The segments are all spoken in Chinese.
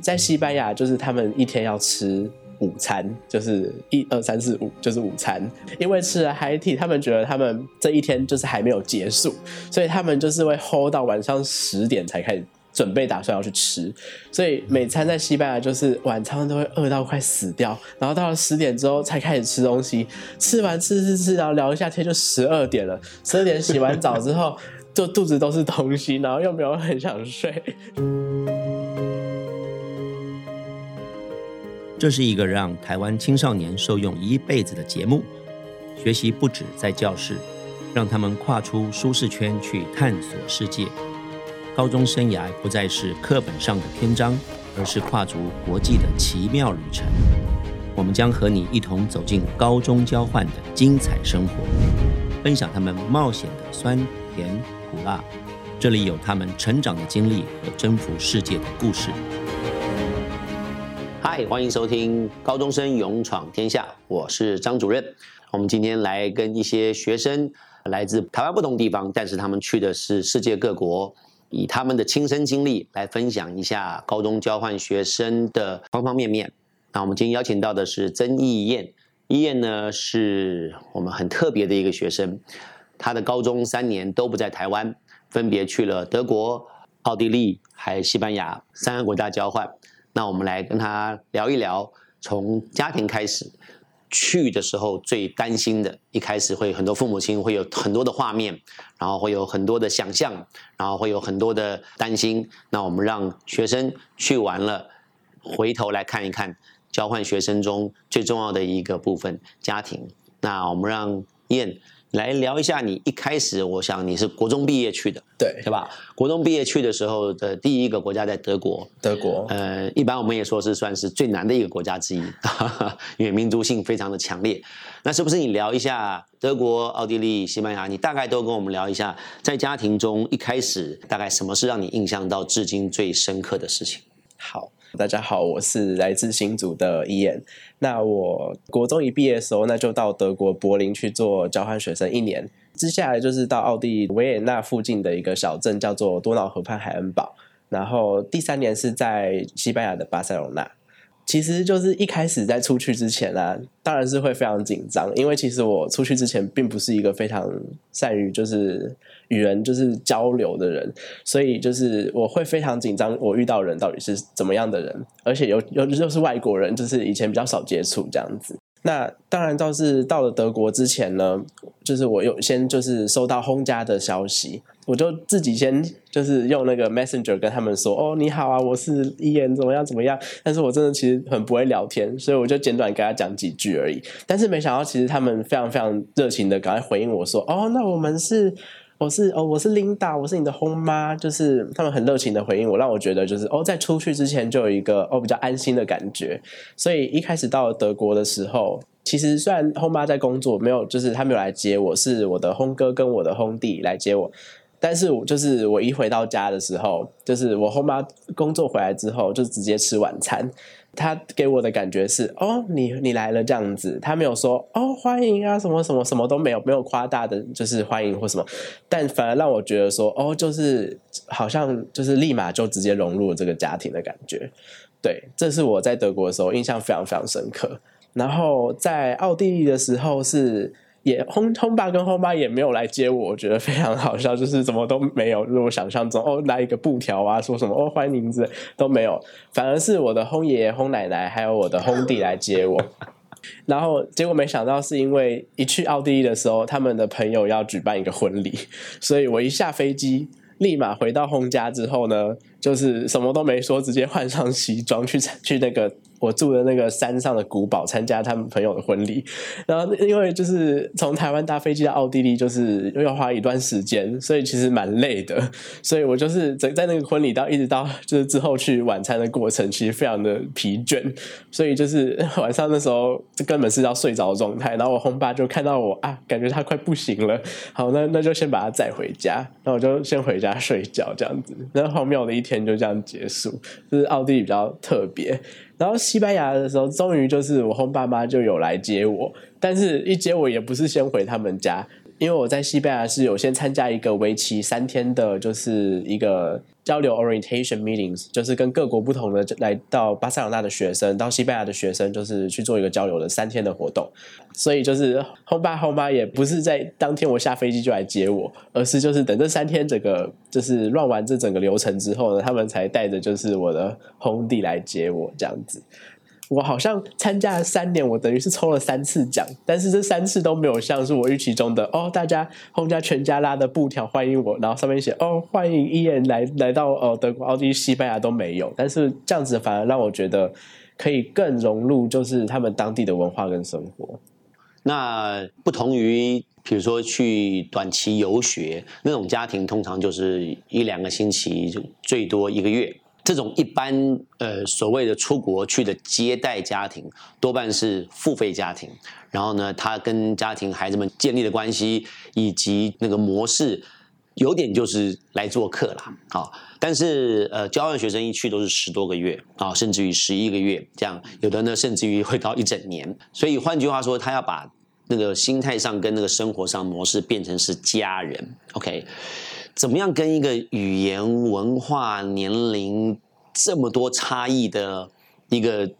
在西班牙，就是他们一天要吃午餐，就是一二三四五，就是午餐。因为吃了海体，他们觉得他们这一天就是还没有结束，所以他们就是会 hold 到晚上十点才开始。准备打算要去吃，所以每餐在西班牙就是晚餐都会饿到快死掉，然后到了十点之后才开始吃东西，吃完吃吃吃，然后聊一下天就十二点了。十二点洗完澡之后，就肚子都是东西，然后又没有很想睡。这是一个让台湾青少年受用一辈子的节目，学习不止在教室，让他们跨出舒适圈去探索世界。高中生涯不再是课本上的篇章，而是跨足国际的奇妙旅程。我们将和你一同走进高中交换的精彩生活，分享他们冒险的酸甜苦辣。这里有他们成长的经历和征服世界的故事。嗨，欢迎收听《高中生勇闯天下》，我是张主任。我们今天来跟一些学生来自台湾不同地方，但是他们去的是世界各国。以他们的亲身经历来分享一下高中交换学生的方方面面。那我们今天邀请到的是曾义燕，义燕呢是我们很特别的一个学生，他的高中三年都不在台湾，分别去了德国、奥地利还有西班牙三个国家交换。那我们来跟他聊一聊，从家庭开始。去的时候最担心的，一开始会很多父母亲会有很多的画面，然后会有很多的想象，然后会有很多的担心。那我们让学生去完了，回头来看一看交换学生中最重要的一个部分——家庭。那我们让燕。来聊一下你一开始，我想你是国中毕业去的，对对吧？国中毕业去的时候的第一个国家在德国，德国，呃，一般我们也说是算是最难的一个国家之一，因为民族性非常的强烈。那是不是你聊一下德国、奥地利、西班牙？你大概都跟我们聊一下，在家庭中一开始大概什么是让你印象到至今最深刻的事情？好。大家好，我是来自新竹的伊言。那我国中一毕业的时候，那就到德国柏林去做交换学生一年。接下来就是到奥地利维也纳附近的一个小镇，叫做多瑙河畔海恩堡。然后第三年是在西班牙的巴塞罗那。其实就是一开始在出去之前啊，当然是会非常紧张，因为其实我出去之前并不是一个非常善于就是与人就是交流的人，所以就是我会非常紧张，我遇到人到底是怎么样的人，而且有有就是外国人，就是以前比较少接触这样子。那当然倒是到了德国之前呢，就是我有先就是收到轰家的消息。我就自己先就是用那个 Messenger 跟他们说哦你好啊我是伊言怎么样怎么样，但是我真的其实很不会聊天，所以我就简短跟他讲几句而已。但是没想到其实他们非常非常热情的赶快回应我说哦那我们是我是哦我是 Linda 我是你的轰妈，就是他们很热情的回应我，让我觉得就是哦在出去之前就有一个哦比较安心的感觉。所以一开始到德国的时候，其实虽然轰妈在工作，没有就是他没有来接我，是我的轰哥跟我的轰弟来接我。但是我就是我一回到家的时候，就是我后妈工作回来之后，就直接吃晚餐。他给我的感觉是，哦，你你来了这样子，他没有说哦欢迎啊什么什么什么都没有，没有夸大的就是欢迎或什么，但反而让我觉得说，哦，就是好像就是立马就直接融入了这个家庭的感觉。对，这是我在德国的时候印象非常非常深刻。然后在奥地利的时候是。也轰轰爸跟轰妈也没有来接我，我觉得非常好笑，就是怎么都没有，就是我想象中哦，来一个布条啊，说什么哦欢迎之都没有，反而是我的轰爷爷、轰奶奶还有我的轰弟来接我，然后结果没想到是因为一去奥地利的时候，他们的朋友要举办一个婚礼，所以我一下飞机，立马回到轰家之后呢，就是什么都没说，直接换上西装去去那个。我住的那个山上的古堡，参加他们朋友的婚礼。然后因为就是从台湾搭飞机到奥地利，就是又要花一段时间，所以其实蛮累的。所以我就是在在那个婚礼到一直到就是之后去晚餐的过程，其实非常的疲倦。所以就是 晚上的时候，这根本是要睡着的状态。然后我轰爸就看到我啊，感觉他快不行了。好，那那就先把他载回家。那我就先回家睡觉，这样子。那荒谬的一天就这样结束。就是奥地利比较特别。然后西班牙的时候，终于就是我后爸妈就有来接我，但是一接我也不是先回他们家，因为我在西班牙是有先参加一个为期三天的，就是一个交流 orientation meetings，就是跟各国不同的来到巴塞罗那的学生，到西班牙的学生，就是去做一个交流的三天的活动。所以就是后爸后妈也不是在当天我下飞机就来接我，而是就是等这三天整个就是乱完这整个流程之后呢，他们才带着就是我的红弟来接我这样子。我好像参加了三年，我等于是抽了三次奖，但是这三次都没有像是我预期中的哦，大家轰家全家拉的布条欢迎我，然后上面写哦欢迎伊恩来来到呃德国、奥地利、西班牙都没有，但是这样子反而让我觉得可以更融入就是他们当地的文化跟生活。那不同于比如说去短期游学那种家庭，通常就是一两个星期，就最多一个月。这种一般呃所谓的出国去的接待家庭，多半是付费家庭。然后呢，他跟家庭孩子们建立的关系以及那个模式，有点就是来做客啦。好，但是呃，交换学生一去都是十多个月啊，甚至于十一个月这样，有的呢甚至于会到一整年。所以换句话说，他要把那个心态上跟那个生活上模式变成是家人。OK。怎么样跟一个语言、文化、年龄这么多差异的一个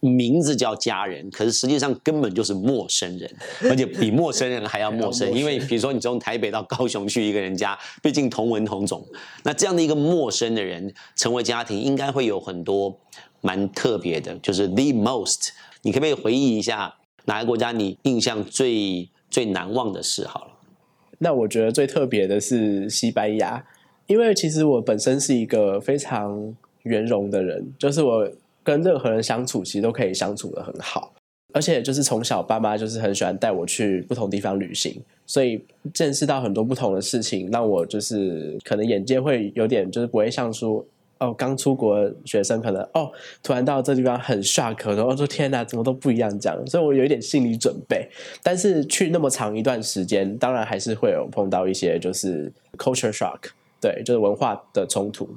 名字叫家人，可是实际上根本就是陌生人，而且比陌生人还要陌生。因为比如说你从台北到高雄去一个人家，毕竟同文同种，那这样的一个陌生的人成为家庭，应该会有很多蛮特别的，就是 the most。你可不可以回忆一下哪个国家你印象最最难忘的事？好了。那我觉得最特别的是西班牙，因为其实我本身是一个非常圆融的人，就是我跟任何人相处，其实都可以相处的很好，而且就是从小爸妈就是很喜欢带我去不同地方旅行，所以见识到很多不同的事情，让我就是可能眼界会有点就是不会像说。哦，刚出国学生可能哦，突然到这地方很 shock，然后说天哪，怎么都不一样这样，所以我有一点心理准备。但是去那么长一段时间，当然还是会有碰到一些就是 culture shock，对，就是文化的冲突。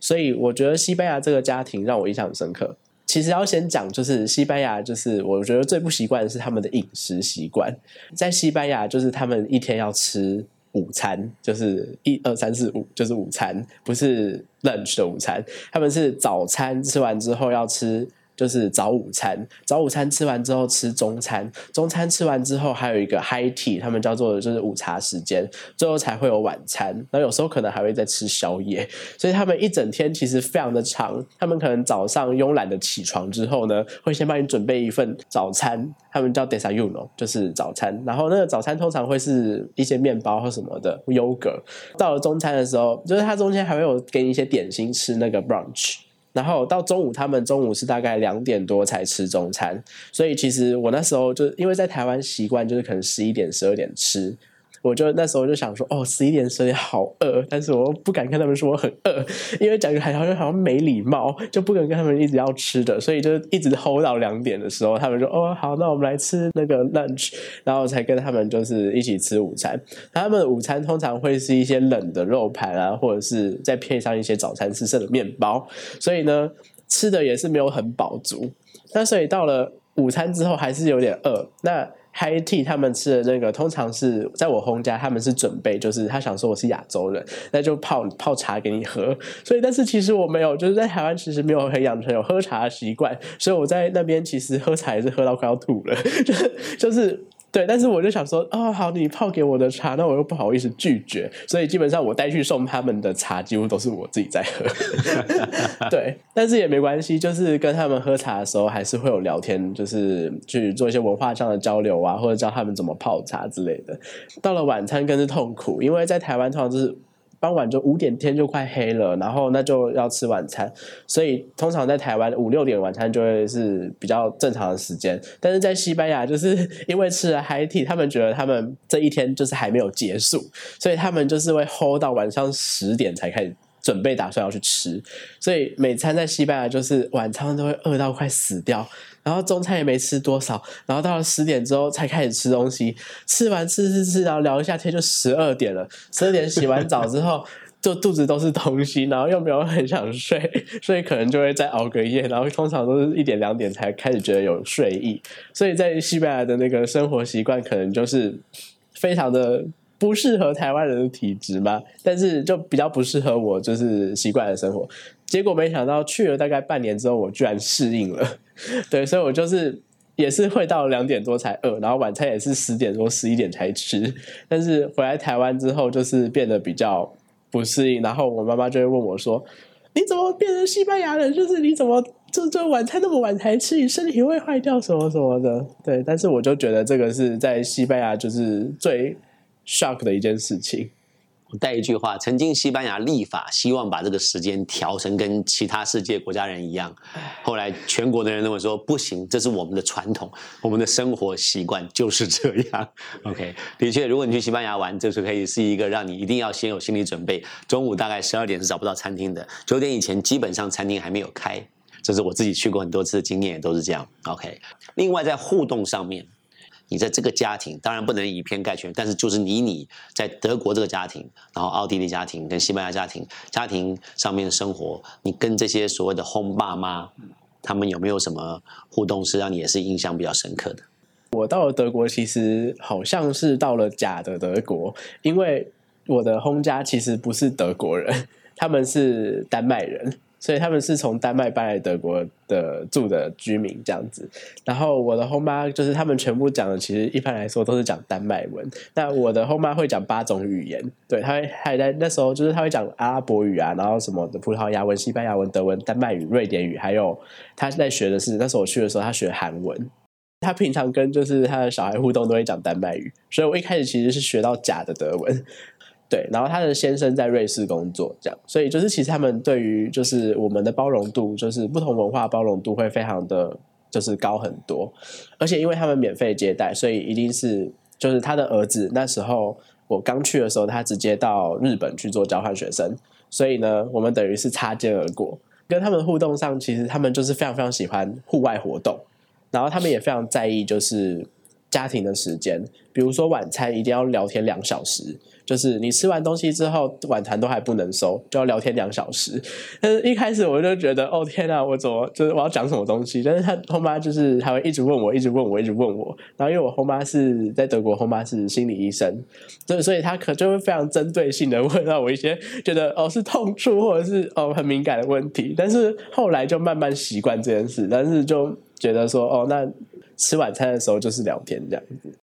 所以我觉得西班牙这个家庭让我印象很深刻。其实要先讲，就是西班牙，就是我觉得最不习惯的是他们的饮食习惯。在西班牙，就是他们一天要吃。午餐就是一二三四五，就是午餐，不是 lunch 的午餐。他们是早餐吃完之后要吃。就是早午餐，早午餐吃完之后吃中餐，中餐吃完之后还有一个 high tea，他们叫做就是午茶时间，最后才会有晚餐。然后有时候可能还会再吃宵夜，所以他们一整天其实非常的长。他们可能早上慵懒的起床之后呢，会先帮你准备一份早餐，他们叫 desayuno，就是早餐。然后那个早餐通常会是一些面包或什么的优格。到了中餐的时候，就是它中间还会有给你一些点心吃，那个 brunch。然后到中午，他们中午是大概两点多才吃中餐，所以其实我那时候就因为在台湾习惯就是可能十一点、十二点吃。我就那时候就想说，哦，十一点十点好饿，但是我不敢跟他们说我很饿，因为讲个好像好像没礼貌，就不敢跟他们一直要吃的，所以就一直 hold 到两点的时候，他们说，哦，好，那我们来吃那个 lunch，然后才跟他们就是一起吃午餐。他们午餐通常会是一些冷的肉盘啊，或者是再配上一些早餐吃剩的面包，所以呢，吃的也是没有很饱足。那所以到了午餐之后，还是有点饿。那 High tea 他们吃的那个，通常是在我轰家，他们是准备，就是他想说我是亚洲人，那就泡泡茶给你喝。所以，但是其实我没有，就是在台湾其实没有很养成有喝茶的习惯，所以我在那边其实喝茶也是喝到快要吐了，就 是就是。对，但是我就想说，哦，好，你泡给我的茶，那我又不好意思拒绝，所以基本上我带去送他们的茶，几乎都是我自己在喝。对，但是也没关系，就是跟他们喝茶的时候，还是会有聊天，就是去做一些文化上的交流啊，或者教他们怎么泡茶之类的。到了晚餐更是痛苦，因为在台湾通常就是。傍晚就五点天就快黑了，然后那就要吃晚餐，所以通常在台湾五六点晚餐就会是比较正常的时间。但是在西班牙，就是 因为吃了海体，他们觉得他们这一天就是还没有结束，所以他们就是会 hold 到晚上十点才开始准备，打算要去吃。所以每餐在西班牙就是晚餐都会饿到快死掉。然后中餐也没吃多少，然后到了十点之后才开始吃东西，吃完吃吃吃，然后聊一下天就十二点了。十二点洗完澡之后，就肚子都是东西，然后又没有很想睡，所以可能就会再熬个夜。然后通常都是一点两点才开始觉得有睡意。所以在西班牙的那个生活习惯，可能就是非常的不适合台湾人的体质嘛，但是就比较不适合我就是习惯的生活。结果没想到去了大概半年之后，我居然适应了。对，所以我就是也是会到两点多才饿，然后晚餐也是十点多十一点才吃。但是回来台湾之后，就是变得比较不适应，然后我妈妈就会问我说：“你怎么变成西班牙人？就是你怎么就就晚餐那么晚才吃，你身体会坏掉什么什么的？”对，但是我就觉得这个是在西班牙就是最 shock 的一件事情。我带一句话：曾经西班牙立法希望把这个时间调成跟其他世界国家人一样，后来全国的人认为说不行，这是我们的传统，我们的生活习惯就是这样。OK，的确，如果你去西班牙玩，这是可以是一个让你一定要先有心理准备。中午大概十二点是找不到餐厅的，九点以前基本上餐厅还没有开，这是我自己去过很多次的经验，也都是这样。OK，另外在互动上面。你在这个家庭当然不能以偏概全，但是就是你你在德国这个家庭，然后奥地利家庭跟西班牙家庭家庭上面的生活，你跟这些所谓的 home 爸妈，他们有没有什么互动是让你也是印象比较深刻的？我到了德国，其实好像是到了假的德国，因为我的 home 家其实不是德国人，他们是丹麦人。所以他们是从丹麦搬来德国的住的居民这样子，然后我的后妈就是他们全部讲的，其实一般来说都是讲丹麦文。那我的后妈会讲八种语言，对，她还在那时候就是她会讲阿拉伯语啊，然后什么的葡萄牙文、西班牙文、德文、丹麦语、瑞典语，还有她在学的是那时候我去的时候，她学韩文。她平常跟就是她的小孩互动都会讲丹麦语，所以我一开始其实是学到假的德文。对，然后他的先生在瑞士工作，这样，所以就是其实他们对于就是我们的包容度，就是不同文化包容度会非常的就是高很多，而且因为他们免费接待，所以一定是就是他的儿子那时候我刚去的时候，他直接到日本去做交换学生，所以呢，我们等于是擦肩而过，跟他们互动上，其实他们就是非常非常喜欢户外活动，然后他们也非常在意就是家庭的时间，比如说晚餐一定要聊天两小时。就是你吃完东西之后，晚餐都还不能收，就要聊天两小时。但是一开始我就觉得，哦天啊，我怎么就是我要讲什么东西？但是他后妈就是还会一直问我，一直问我，一直问我。然后因为我后妈是在德国，后妈是心理医生，所以所以他可就会非常针对性的问到我一些觉得哦是痛处或者是哦很敏感的问题。但是后来就慢慢习惯这件事，但是就觉得说哦，那吃晚餐的时候就是聊天这样子。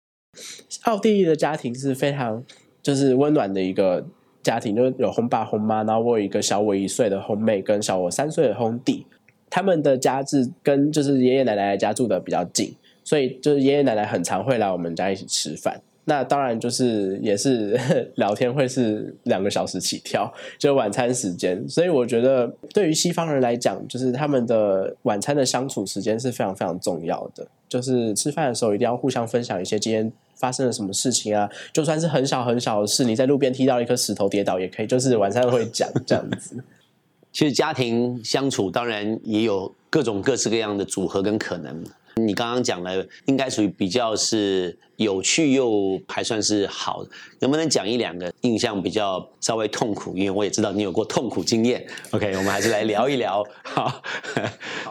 奥地利的家庭是非常。就是温暖的一个家庭，就有红爸红妈，然后我有一个小我一岁的红妹跟小我三岁的轰弟，他们的家是跟就是爷爷奶奶家住的比较近，所以就是爷爷奶奶很常会来我们家一起吃饭。那当然就是也是 聊天会是两个小时起跳，就晚餐时间。所以我觉得对于西方人来讲，就是他们的晚餐的相处时间是非常非常重要的，就是吃饭的时候一定要互相分享一些今天。发生了什么事情啊？就算是很小很小的事，你在路边踢到一颗石头跌倒也可以，就是晚上会讲这样子。其实家庭相处当然也有各种各式各样的组合跟可能。你刚刚讲了，应该属于比较是有趣又还算是好。能不能讲一两个印象比较稍微痛苦？因为我也知道你有过痛苦经验。OK，我们还是来聊一聊，好，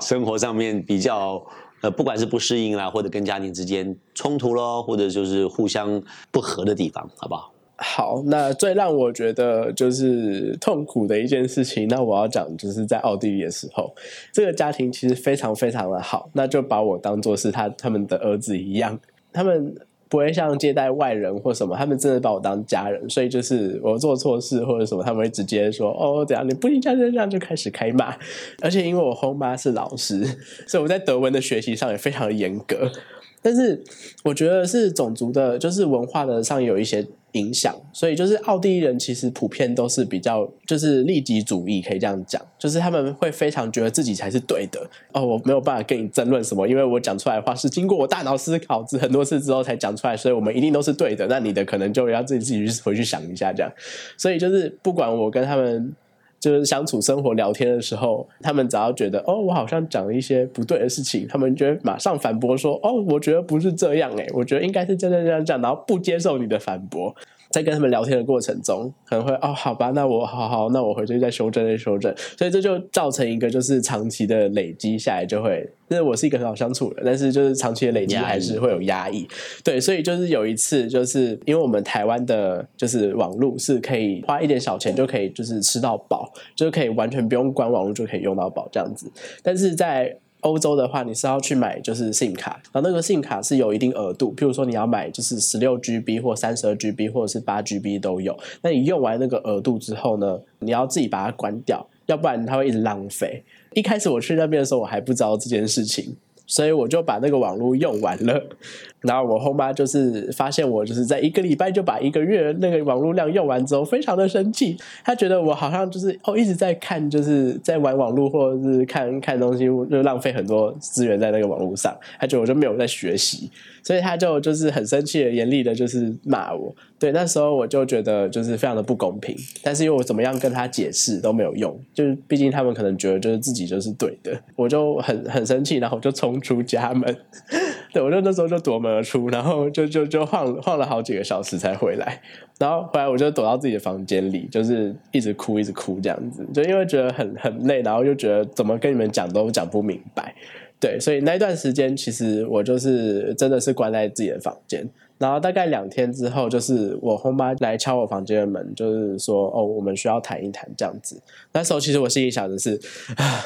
生活上面比较。呃，不管是不适应啦，或者跟家庭之间冲突咯，或者就是互相不和的地方，好不好？好，那最让我觉得就是痛苦的一件事情，那我要讲就是在奥地利的时候，这个家庭其实非常非常的好，那就把我当做是他他们的儿子一样，他们。不会像接待外人或什么，他们真的把我当家人，所以就是我做错事或者什么，他们会直接说：“哦，怎样你不应该这样，就开始开骂。”而且因为我后妈是老师，所以我在德文的学习上也非常的严格。但是我觉得是种族的，就是文化的上有一些。影响，所以就是奥地利人其实普遍都是比较就是利己主义，可以这样讲，就是他们会非常觉得自己才是对的哦，我没有办法跟你争论什么，因为我讲出来的话是经过我大脑思考之很多次之后才讲出来，所以我们一定都是对的。那你的可能就要自己自己去回去想一下这样。所以就是不管我跟他们就是相处、生活、聊天的时候，他们只要觉得哦，我好像讲了一些不对的事情，他们就会马上反驳说哦，我觉得不是这样哎，我觉得应该是这样这样这样，然后不接受你的反驳。在跟他们聊天的过程中，可能会哦，好吧，那我好好，那我回去再修正再修正，所以这就造成一个就是长期的累积下来，就会，因为我是一个很好相处的，但是就是长期的累积还是会有压抑，对，所以就是有一次，就是因为我们台湾的，就是网络是可以花一点小钱就可以就是吃到饱，就是可以完全不用关网络就可以用到饱这样子，但是在欧洲的话，你是要去买就是 SIM 卡，然后那个 SIM 卡是有一定额度，譬如说你要买就是十六 GB 或三十二 GB 或者是八 GB 都有。那你用完那个额度之后呢，你要自己把它关掉，要不然它会一直浪费。一开始我去那边的时候，我还不知道这件事情。所以我就把那个网络用完了，然后我后妈就是发现我就是在一个礼拜就把一个月那个网络量用完之后，非常的生气。她觉得我好像就是哦一直在看，就是在玩网络或者是看看东西，就浪费很多资源在那个网络上。她觉得我就没有在学习。所以他就就是很生气的、严厉的，就是骂我。对，那时候我就觉得就是非常的不公平。但是因为我怎么样跟他解释都没有用，就是毕竟他们可能觉得就是自己就是对的，我就很很生气，然后我就冲出家门。对，我就那时候就夺门而出，然后就就就晃晃了好几个小时才回来。然后回来我就躲到自己的房间里，就是一直哭一直哭这样子，就因为觉得很很累，然后就觉得怎么跟你们讲都讲不明白。对，所以那一段时间，其实我就是真的是关在自己的房间。然后大概两天之后，就是我后妈来敲我房间的门，就是说：“哦，我们需要谈一谈这样子。”那时候其实我心里想的是，啊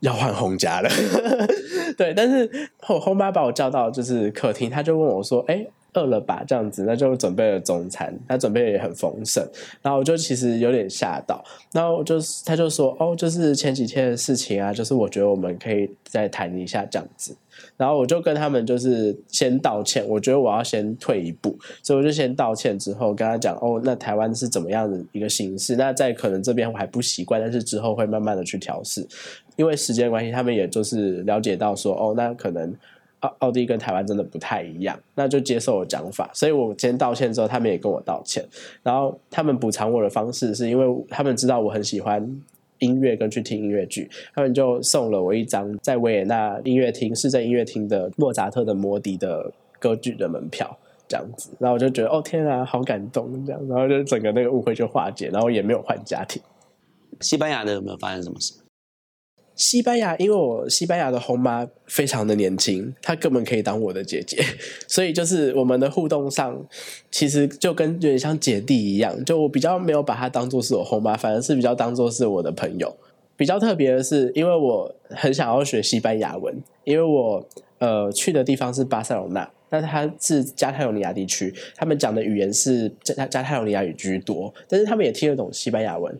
要换红家了。对，但是我后妈把我叫到就是客厅，她就问我说：“哎。”饿了吧，这样子，那就准备了中餐，他准备也很丰盛，然后我就其实有点吓到，然后就是他就说，哦，就是前几天的事情啊，就是我觉得我们可以再谈一下这样子，然后我就跟他们就是先道歉，我觉得我要先退一步，所以我就先道歉之后跟他讲，哦，那台湾是怎么样的一个形式，那在可能这边我还不习惯，但是之后会慢慢的去调试，因为时间关系，他们也就是了解到说，哦，那可能。奥奥地跟台湾真的不太一样，那就接受我讲法。所以我今天道歉之后，他们也跟我道歉。然后他们补偿我的方式，是因为他们知道我很喜欢音乐跟去听音乐剧，他们就送了我一张在维也纳音乐厅市政音乐厅的莫扎特的《魔笛》的歌剧的门票，这样子。然后我就觉得，哦天啊，好感动这样。然后就整个那个误会就化解，然后也没有换家庭。西班牙的有没有发生什么事？西班牙，因为我西班牙的红妈非常的年轻，她根本可以当我的姐姐，所以就是我们的互动上，其实就跟有点像姐弟一样。就我比较没有把她当做是我红妈，反而是比较当做是我的朋友。比较特别的是，因为我很想要学西班牙文，因为我呃去的地方是巴塞罗那，但它是加泰罗尼亚地区，他们讲的语言是加加泰罗尼亚语居多，但是他们也听得懂西班牙文。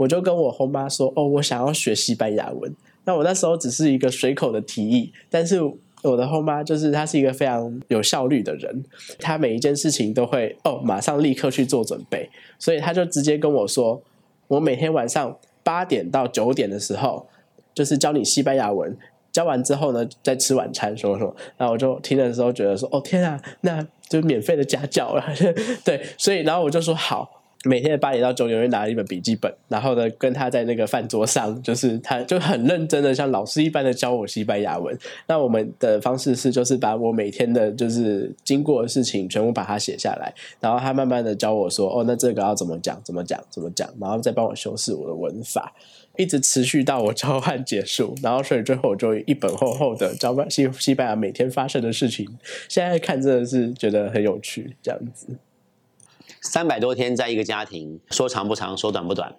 我就跟我后妈说：“哦，我想要学西班牙文。”那我那时候只是一个随口的提议，但是我的后妈就是她是一个非常有效率的人，她每一件事情都会哦马上立刻去做准备，所以她就直接跟我说：“我每天晚上八点到九点的时候，就是教你西班牙文，教完之后呢，再吃晚餐，什么什么。”然后我就听的时候觉得说：“哦天啊，那就免费的家教了。” 对，所以然后我就说好。每天的八点到九点，会拿一本笔记本，然后呢，跟他在那个饭桌上，就是他就很认真的，像老师一般的教我西班牙文。那我们的方式是，就是把我每天的，就是经过的事情，全部把它写下来，然后他慢慢的教我说，哦，那这个要怎么讲，怎么讲，怎么讲，然后再帮我修饰我的文法，一直持续到我交换结束，然后所以最后我就一本厚厚的交换西西班牙每天发生的事情，现在看真的是觉得很有趣，这样子。三百多天在一个家庭，说长不长，说短不短，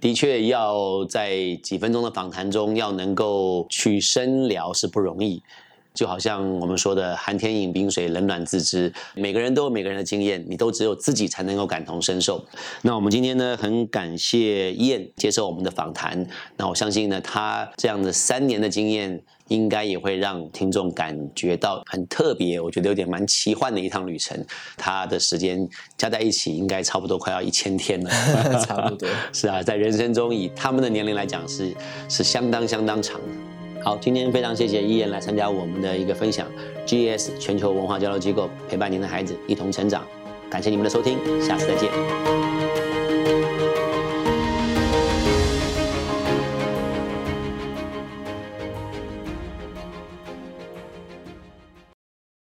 的确要在几分钟的访谈中要能够去深聊是不容易。就好像我们说的“寒天饮冰水，冷暖自知”，每个人都有每个人的经验，你都只有自己才能够感同身受。那我们今天呢，很感谢燕接受我们的访谈。那我相信呢，他这样的三年的经验，应该也会让听众感觉到很特别。我觉得有点蛮奇幻的一趟旅程。他的时间加在一起，应该差不多快要一千天了。差不多是啊，在人生中以他们的年龄来讲，是是相当相当长的。好，今天非常谢谢伊言来参加我们的一个分享，G S 全球文化交流机构陪伴您的孩子一同成长，感谢你们的收听，下次再见。